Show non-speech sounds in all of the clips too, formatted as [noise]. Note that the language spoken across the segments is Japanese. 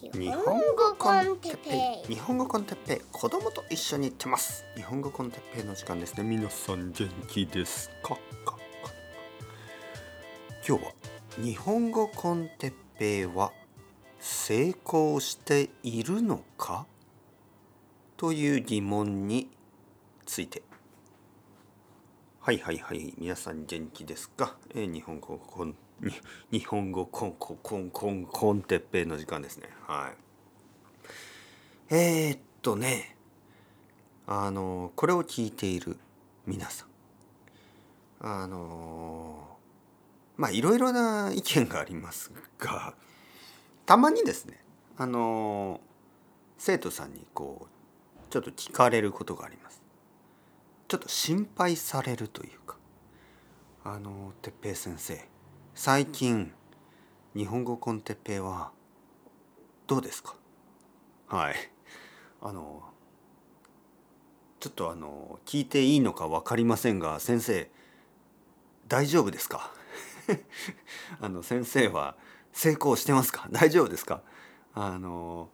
日本語コンテッペイ。日本語コンテッペイ。子供と一緒に行ってます。日本語コンテッペイの時間ですね。皆さん元気ですか？今日は日本語コンテッペイは成功しているのか？という疑問について。はいはいはい。皆さん元気ですか、えー、日本語コン日本語コンコンコンコンコンテッペイの時間ですね。はい。えー、っとね。あのこれを聞いている皆さん。あのまあいろいろな意見がありますがたまにですねあの生徒さんにこうちょっと聞かれることがあります。ちょっと心配されるというかあの哲平先生。最近日本語コンテッペイはどうですか？はい。あのちょっとあの聞いていいのか分かりませんが先生大丈夫ですか？[laughs] あの先生は成功してますか？大丈夫ですか？あの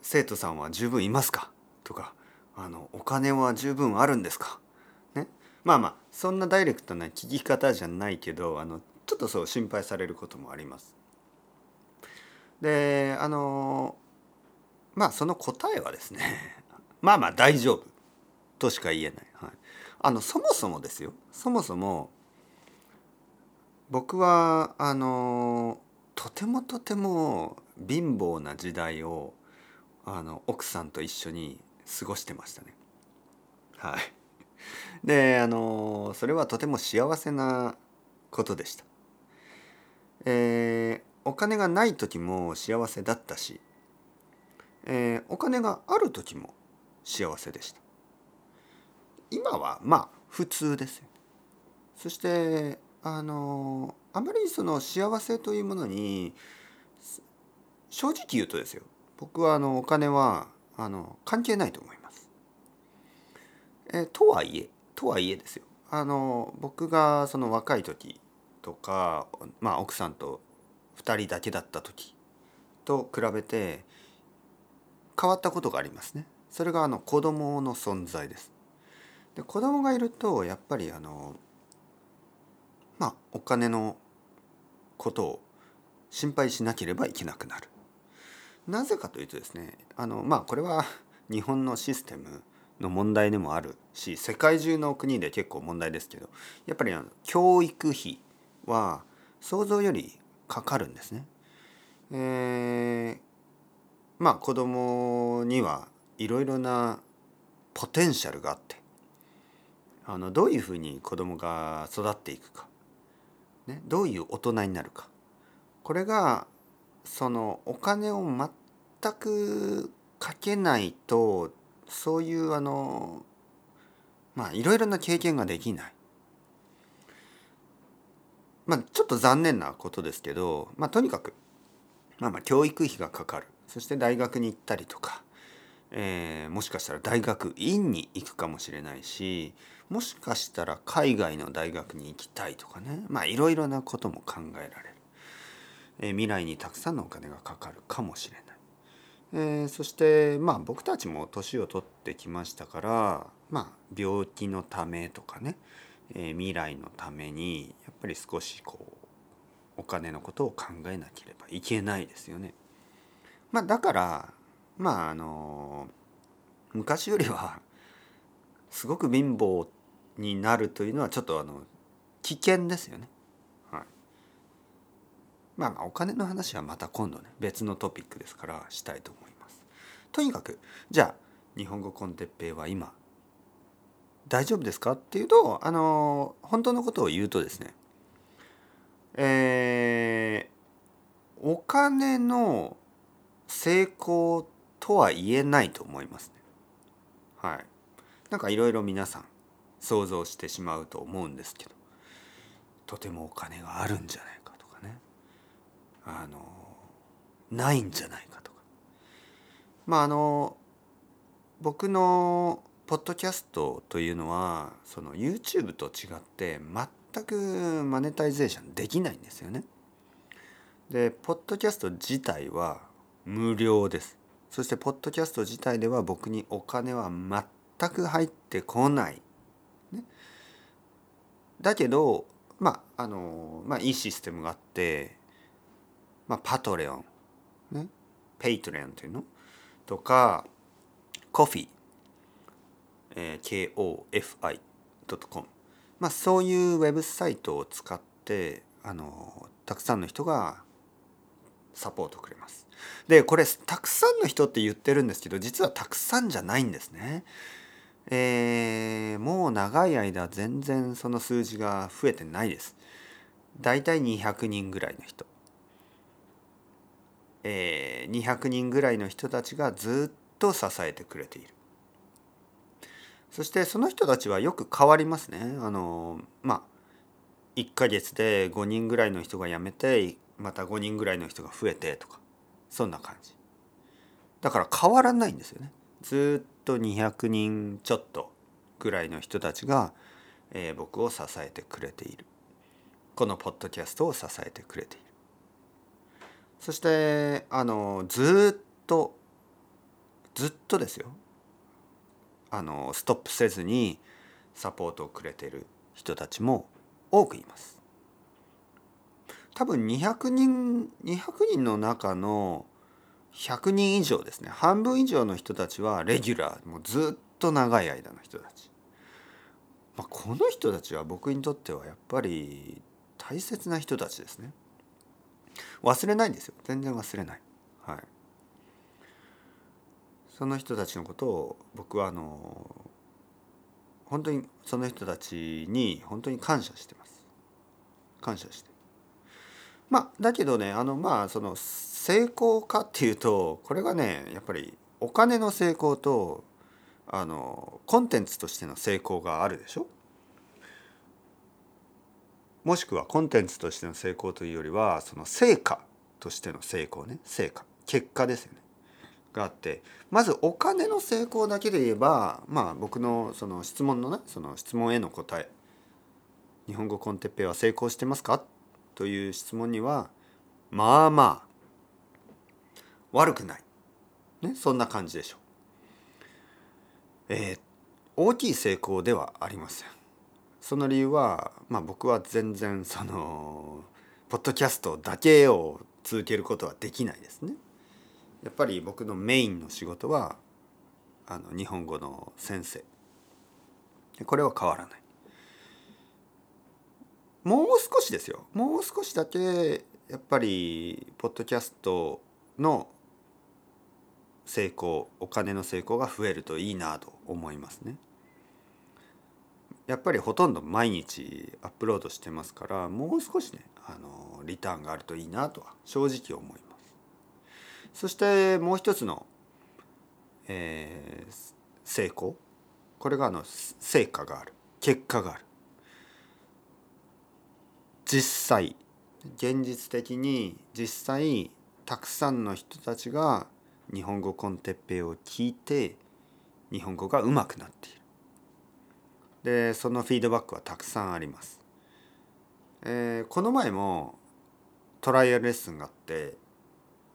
生徒さんは十分いますか？とかあのお金は十分あるんですか？まあまあそんなダイレクトな聞き方じゃないけどあのちょっとそう心配されることもあります。であのまあその答えはですね [laughs] まあまあ大丈夫としか言えない。はい、あのそもそもですよそもそも僕はあのとてもとても貧乏な時代をあの奥さんと一緒に過ごしてましたね。はい。であのそれはとても幸せなことでした。えー、お金がない時も幸せだったし、えー、お金がある時も幸せでした。今はまあ普通です。そしてあのあまりその幸せというものに正直言うとですよ僕はあのお金はあの関係ないと思います。えー、とはいえとはいえですよあの僕がその若い時とか、まあ、奥さんと2人だけだった時と比べて変わったことがありますね。それがあの子供の存在です。で子供がいるとやっぱりあのまあお金のことを心配しなければいけなくなる。なぜかというとですねあのまあこれは日本のシステムの問題でもあるし世界中の国で結構問題ですけどやっぱりあの教育費は想像よりかかるんですね。えー、まあ子供にはいろいろなポテンシャルがあってあのどういうふうに子供が育っていくか、ね、どういう大人になるかこれがそのお金を全くかけないとそういうあのまあいろいろな経験ができない。まあちょっと残念なことですけど、まあ、とにかく、まあ、まあ教育費がかかるそして大学に行ったりとか、えー、もしかしたら大学院に行くかもしれないしもしかしたら海外の大学に行きたいとかねまあいろいろなことも考えられる、えー、未来にたくさんのお金がかかるかもしれない。えー、そしてまあ僕たちも年を取ってきましたからまあ病気のためとかね、えー、未来のためにやっぱり少しこうお金のことを考えなければいけないですよね。まあ、だからまああの昔よりはすごく貧乏になるというのはちょっとあの危険ですよね。まあまあお金の話はまた今度ね別のトピックですからしたいと思います。とにかくじゃあ日本語コンテッペイは今大丈夫ですかっていうとあの本当のことを言うとですねえー、お金の成功とは言えないと思いますね。はい。なんかいろいろ皆さん想像してしまうと思うんですけどとてもお金があるんじゃないかあのないんじゃないかとか。まああの僕のポッドキャストというのはその YouTube と違って全く monetization できないんですよね。でポッドキャスト自体は無料です。そしてポッドキャスト自体では僕にお金は全く入ってこない、ね、だけどまああのまあいいシステムがあってまあパトレオンねペイトレオンというの？とか Ko-fiえー、kofi.com まあそういうウェブサイトを使ってあのたくさんの人がサポートくれます。でこれたくさんの人って言ってるんですけど実はたくさんじゃないんですね。えー、もう長い間全然その数字が増えてないです。だいたい200人ぐらいの人。えー、200人ぐらいの人たちがずっと支えてくれている。そしてその人たちはよく変わりますね。あのまあ1ヶ月で5人ぐらいの人が辞めてまた5人ぐらいの人が増えてとかそんな感じ。だから変わらないんですよね。ずっと200人ちょっとぐらいの人たちが、えー、僕を支えてくれている。このポッドキャストを支えてくれている。そしてあのずっとずっとですよ。あのストップせずにサポートをくれてる人たちも多くいます。多分200人200人の中の100人以上ですね。半分以上の人たちはレギュラーもうずっと長い間の人たち、まあ、この人たちは僕にとってはやっぱり大切な人たちですね。忘れないんですよ。全然忘れない。はい。その人たちのことを僕はあの本当にその人たちに本当に感謝してます。感謝して。まあだけどねあのまあその成功かっていうとこれがねやっぱりお金の成功とあのコンテンツとしての成功があるでしょ。もしくはコンテンツとしての成功というよりはその成果としての成功ね成果結果ですよねがあってまずお金の成功だけで言えばまあ僕のその質問のねその質問への答え「日本語コンテッペイは成功してますか?」という質問にはまあまあ悪くない、ね、そんな感じでしょう。えー、大きい成功ではありません。その理由は、まあ、僕は全然そのポッドキャストだけを続けることはできないですね。やっぱり僕のメインの仕事はあの日本語の先生。これは変わらない。もう少しですよ。もう少しだけやっぱりポッドキャストの成功お金の成功が増えるといいなと思いますね。やっぱりほとんど毎日アップロードしてますからもう少しねあのリターンがあるといいなとは正直思います。そしてもう一つの、えー、成功。これがあの成果がある。結果がある。実際現実的に実際たくさんの人たちが日本語コンテッペイを聞いて日本語がうまくなっている。でそのフィードバックはたくさんあります、えー、この前もトライアルレッスンがあって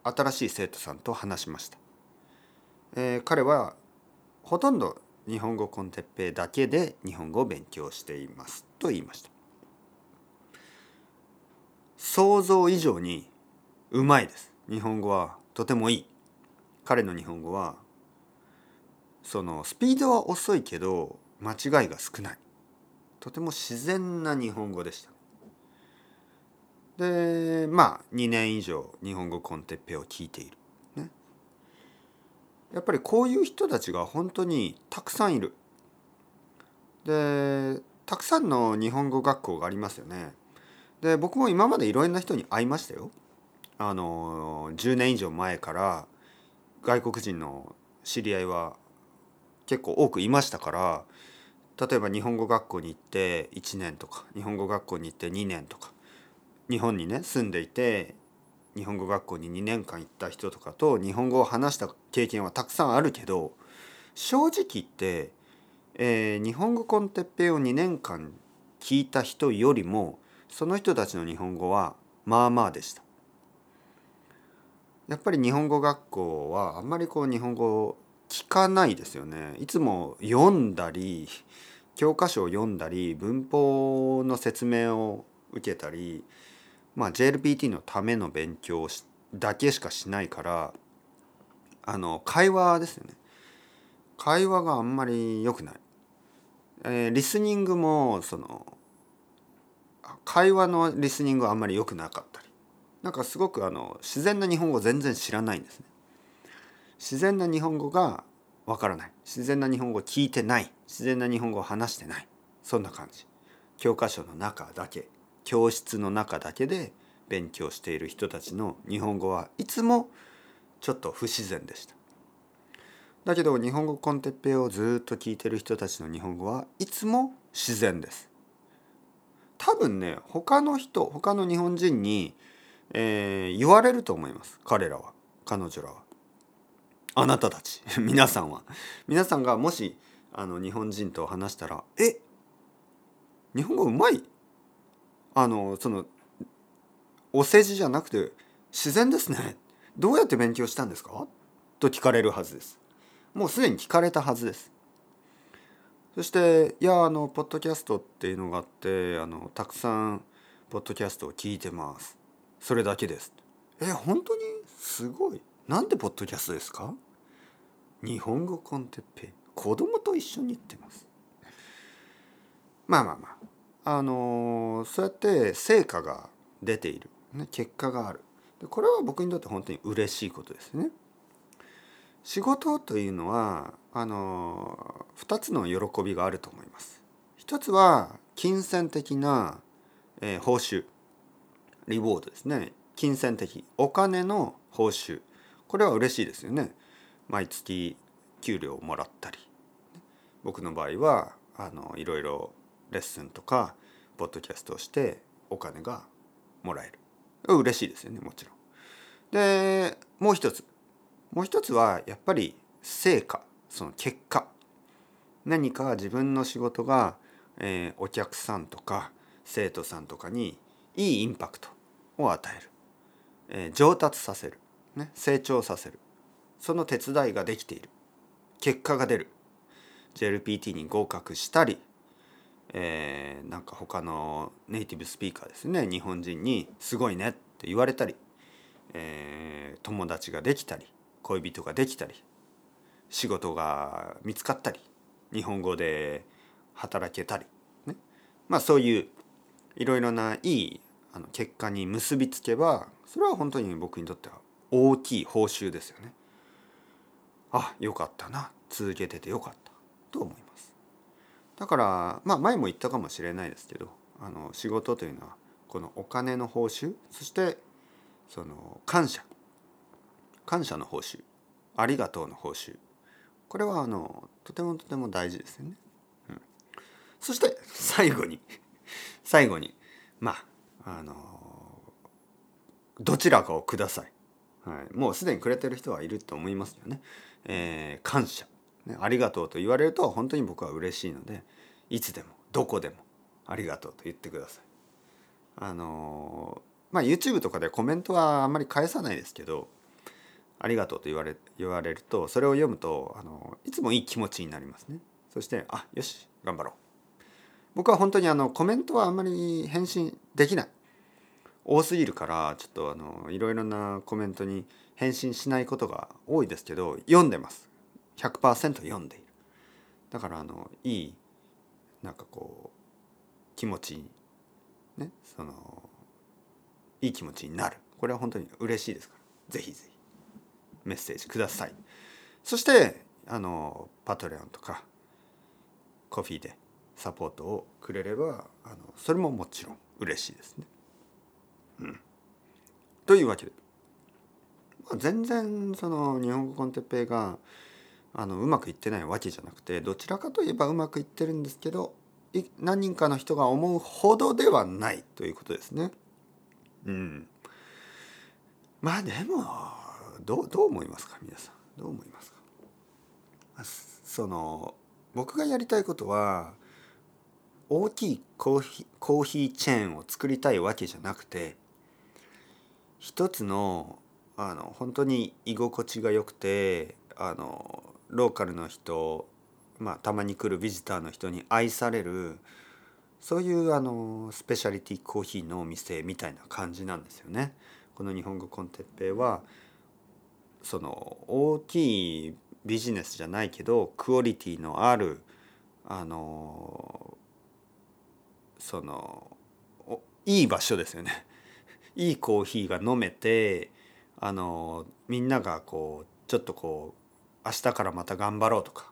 新しい生徒さんと話しました、えー、彼はほとんど日本語コンテッペイだけで日本語を勉強していますと言いました。想像以上にうまいです。日本語はとてもいい。彼の日本語はそのスピードは遅いけど間違いが少ない。とても自然な日本語でした。でまあ2年以上日本語コンテッペを聞いている、ね、やっぱりこういう人たちが本当にたくさんいる。でたくさんの日本語学校がありますよね。で僕も今までいろんな人に会いましたよ。あの10年以上前から外国人の知り合いは結構多くいましたから例えば日本語学校に行って1年とか日本語学校に行って2年とか日本にね住んでいて日本語学校に2年間行った人とかと日本語を話した経験はたくさんあるけど正直言って、えー、日本語コンテッペイを2年間聞いた人よりもその人たちの日本語はまあまあでした。やっぱり日本語学校はあんまりこう日本語を聞かないですよねいつも読んだり教科書を読んだり文法の説明を受けたり、まあ、JLPT のための勉強だけしかしないからあの会話ですよね。会話があんまり良くない、えー、リスニングもその会話のリスニングはあんまり良くなかったり。なんかすごくあの自然な日本語全然知らないんですね。自然な日本語がわからない。自然な日本語を聞いてない。自然な日本語を話してない。そんな感じ。教科書の中だけ。教室の中だけで勉強している人たちの日本語はいつもちょっと不自然でした。だけど日本語コンテッペをずっと聞いてる人たちの日本語はいつも自然です。多分ね他の人他の日本人に、えー、言われると思います。彼らは。彼女らは。あなたたち。[laughs] 皆さんは。皆さんがもしあの日本人と話したら「え？日本語うまい?」あのそのお世辞じゃなくて自然ですね。どうやって勉強したんですか？と聞かれるはずです。もうすでに聞かれたはずです。そしていやあのポッドキャストっていうのがあってあのたくさんポッドキャストを聞いてます。それだけです。え本当に？すごい。なんでポッドキャストですか？日本語コンテッペ子供と一緒に行ってます。まあまあまあ。あのそうやって成果が出ている、ね、結果がある。でこれは僕にとって本当に嬉しいことですね。仕事というのはあの2つの喜びがあると思います。一つは金銭的な、えー、報酬。リボードですね。金銭的。お金の報酬。これは嬉しいですよね。毎月給料をもらったり。僕の場合はあのいろいろレッスンとかポッドキャストをしてお金がもらえる。嬉しいですよねもちろん。でもう一つ。もう一つはやっぱり成果。その結果。何か自分の仕事が、えー、お客さんとか生徒さんとかにいいインパクトを与える、えー、上達させる、ね、成長させる。その手伝いができている。結果が出る。JLPT に合格したりえー、なんか他のネイティブスピーカーですね。日本人に「すごいね」って言われたり、えー、友達ができたり恋人ができたり仕事が見つかったり日本語で働けたり、ね、まあそういういろいろないいあの結果に結びつけばそれは本当に僕にとっては大きい報酬ですよね。あよかったな続けててよかったと思います。だからまあ前も言ったかもしれないですけどあの仕事というのはこのお金の報酬そしてその感謝感謝の報酬ありがとうの報酬これはあのとてもとても大事ですよね。うん、そして最後に [laughs] 最後にまああのどちらかをください。はい、もうすでにくれてる人はいると思いますよね。えー、感謝ね、ありがとうと言われると本当に僕は嬉しいのでいつでもどこでもありがとうと言ってください。あのまあ YouTube とかでコメントはあんまり返さないですけどありがとうと言われ言われるとそれを読むとあのいつもいい気持ちになりますね。そしてあよし頑張ろう。僕は本当にあのコメントはあんまり返信できない。多すぎるからちょっとあのいろいろなコメントに返信しないことが多いですけど読んでます。100%読んでいる。だからあのいいなんかこう気持ちねそのいい気持ちになる。これは本当に嬉しいですから。ぜひぜひメッセージください。そしてあのパトレオンとかコフィーでサポートをくれればあのそれももちろん嬉しいですね。うん、というわけで、まあ、全然その日本語コンテッペイがあのうまくいってないわけじゃなくてどちらかといえばうまくいってるんですけど何人かの人が思うほどではないということですね。うん、まあでもどうどう思いますか皆さん。どう思いますか？その僕がやりたいことは大きいコーヒーコーヒーチェーンを作りたいわけじゃなくて一つのあの本当に居心地が良くてあのローカルの人、まあ、たまに来るビジターの人に愛されるそういうあのスペシャリティコーヒーのお店みたいな感じなんですよね。この日本語コンテッペイはその大きいビジネスじゃないけどクオリティのあるあのそのいい場所ですよね。いいコーヒーが飲めてあのみんながこうちょっとこう明日からまた頑張ろうとか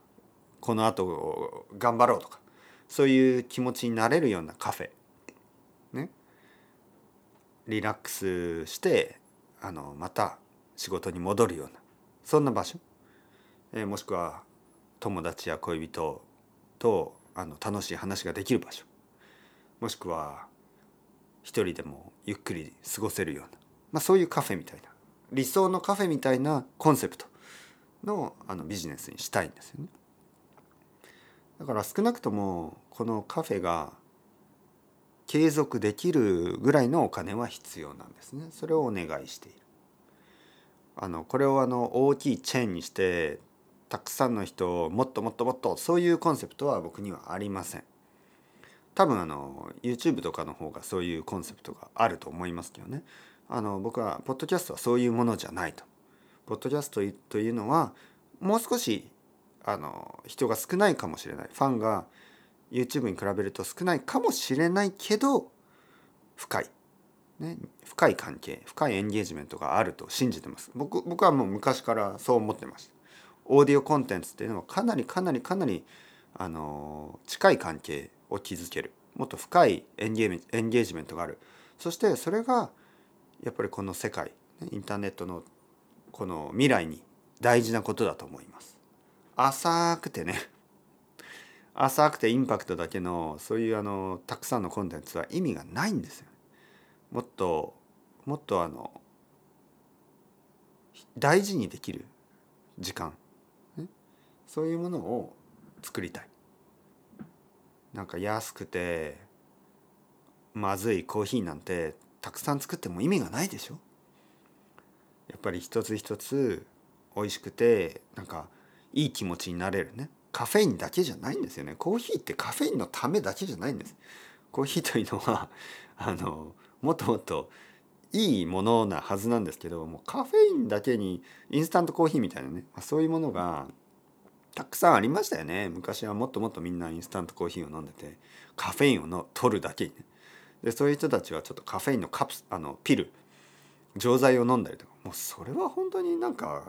このあと頑張ろうとかそういう気持ちになれるようなカフェね。リラックスしてあのまた仕事に戻るようなそんな場所、えー、もしくは友達や恋人とあの楽しい話ができる場所。もしくは一人でもゆっくり過ごせるような、まあ、そういうカフェみたいな理想のカフェみたいなコンセプトのあのビジネスにしたいんですよね。だから少なくともこのカフェが継続できるぐらいのお金は必要なんですね。それをお願いしている。あのこれをあの大きいチェーンにしてたくさんの人をもっともっともっとそういうコンセプトは僕にはありません。多分あの YouTube とかの方がそういうコンセプトがあると思いますけどね。あの僕はポッドキャストはそういうものじゃないと。ポッドキャストというのはもう少しあの人が少ないかもしれないファンが YouTube に比べると少ないかもしれないけど深い、ね、深い関係深いエンゲージメントがあると信じてます僕僕はもう昔からそう思ってましたオーディオコンテンツっていうのはかなりかなりかなりあの近い関係を築ける。もっと深いエンゲージメントがある。そしてそれがやっぱりこの世界インターネットのこの未来に大事なことだと思います。浅くてね。[laughs] 浅くてインパクトだけのそういうあのたくさんのコンテンツは意味がないんですよ。もっともっとあの大事にできる時間、そういうものを作りたい。なんか安くてまずいコーヒーなんてたくさん作っても意味がないでしょ？やっぱり一つ一つ美味しくてなんかいい気持ちになれるね。カフェインだけじゃないんですよね。コーヒーってカフェインのためだけじゃないんです。コーヒーというのは [laughs] あのもっともっといいものなはずなんですけどもうカフェインだけにインスタントコーヒーみたいなね、まあ、そういうものがたくさんありましたよね。昔はもっともっとみんなインスタントコーヒーを飲んでてカフェインをの取るだけにね。でそういう人たちはちょっとカフェインのカプあのピル錠剤を飲んだりとか。もうそれは本当になんか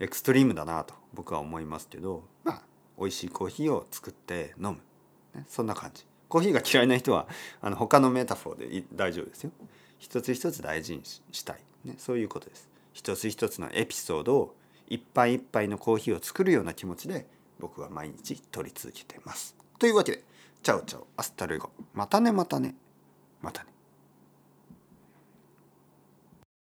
エクストリームだなと僕は思いますけどまあ美味しいコーヒーを作って飲む、ね、そんな感じ。コーヒーが嫌いな人はあの他の metaphor で大丈夫ですよ。一つ一つ大事にしたい、ね、そういうことです。一つ一つのエピソードを一杯一杯のコーヒーを作るような気持ちで僕は毎日録り続けてます。というわけで ciao ciao hasta luego。またねまたね。またね。